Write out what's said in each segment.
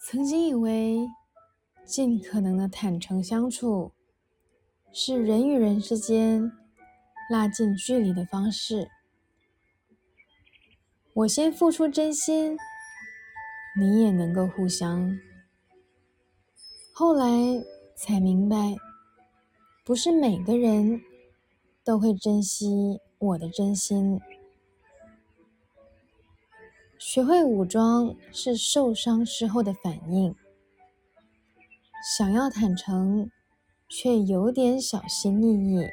曾经以为，尽可能的坦诚相处，是人与人之间拉近距离的方式。我先付出真心，你也能够互相。后来才明白，不是每个人都会珍惜我的真心。学会武装是受伤之后的反应，想要坦诚，却有点小心翼翼，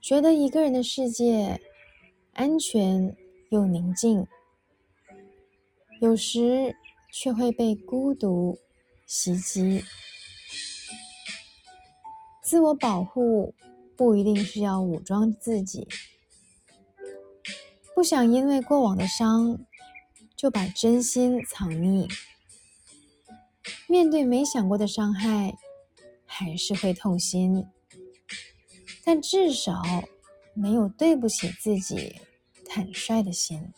觉得一个人的世界安全又宁静，有时却会被孤独袭击。自我保护不一定是要武装自己。不想因为过往的伤就把真心藏匿，面对没想过的伤害，还是会痛心，但至少没有对不起自己坦率的心。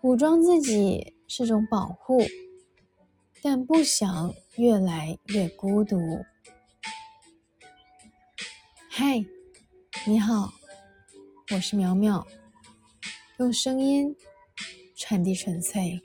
武装自己是种保护，但不想越来越孤独。嗨，你好。我是苗苗，用声音传递纯粹。